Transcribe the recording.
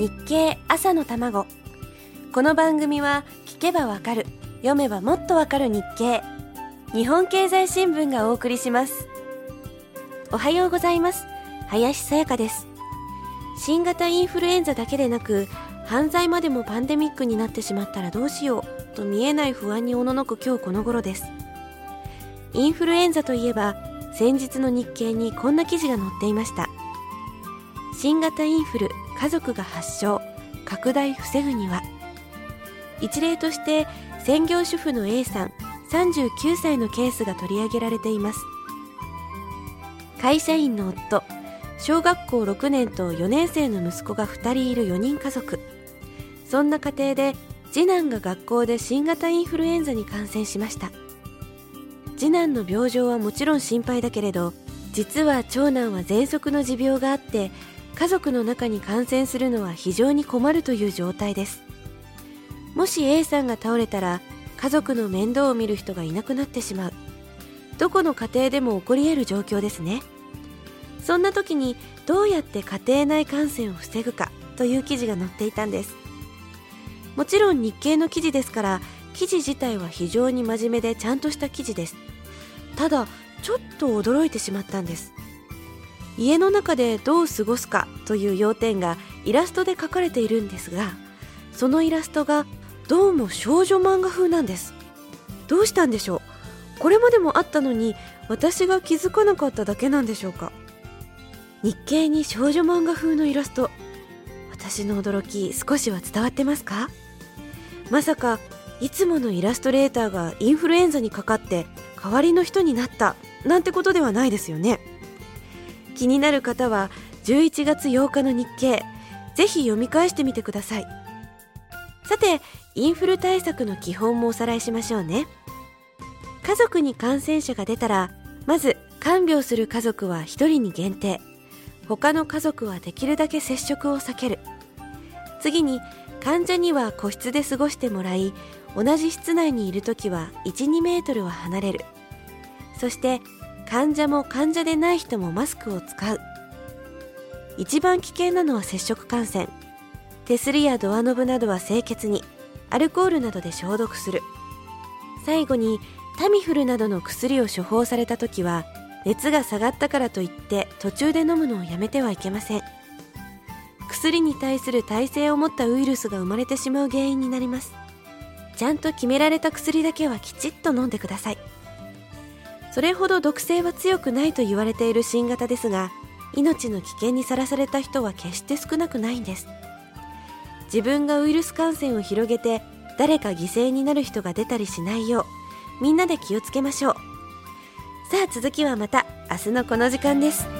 日経朝の卵。この番組は聞けばわかる読めばもっとわかる日経。日本経済新聞がお送りします。おはようございます。林さやかです。新型インフルエンザだけでなく犯罪までもパンデミックになってしまったらどうしようと見えない不安におののく今日この頃です。インフルエンザといえば先日の日経にこんな記事が載っていました。新型インフル家族が発症拡大防ぐには。一例として専業主婦の A さん39歳のケースが取り上げられています。会社員の夫小学校6年と4年生の息子が2人いる4人家族。そんな家庭で次男が学校で新型インフルエンザに感染しました。次男の病状はもちろん心配だけれど実は長男は喘息の持病があって家族の中に感染するのは非常に困るという状態です。もし A さんが倒れたら家族の面倒を見る人がいなくなってしまう。どこの家庭でも起こり得る状況ですね。そんな時にどうやって家庭内感染を防ぐかという記事が載っていたんです。もちろん日経の記事ですから記事自体は非常に真面目でちゃんとした記事です。ただちょっと驚いてしまったんです。家の中でどう過ごすかという要点がイラストで描かれているんですがそのイラストがどうも少女漫画風なんです。どうしたんでしょう？これまでもあったのに私が気づかなかっただけなんでしょうか？日経に少女漫画風のイラスト。私の驚き少しは伝わってますか？まさかいつものイラストレーターがインフルエンザにかかって代わりの人になったなんてことではないですよね。気になる方は11月8日の日経ぜひ読み返してみてください。さてインフル対策の基本もおさらいしましょうね。家族に感染者が出たらまず看病する家族は1人に限定。他の家族はできるだけ接触を避ける。次に患者には個室で過ごしてもらい同じ室内にいる時は12メートルは離れる。そして患者も患者でない人もマスクを使う。一番危険なのは接触感染。手すりやドアノブなどは清潔にアルコールなどで消毒する。最後にタミフルなどの薬を処方された時は熱が下がったからといって途中で飲むのをやめてはいけません。薬に対する耐性を持ったウイルスが生まれてしまう原因になります。ちゃんと決められた薬だけはきちっと飲んでください。それほど毒性は強くないと言われている新型ですが命の危険にさらされた人は決して少なくないんです。自分がウイルス感染を広げて誰か犠牲になる人が出たりしないようみんなで気をつけましょう。さあ続きはまた明日のこの時間です。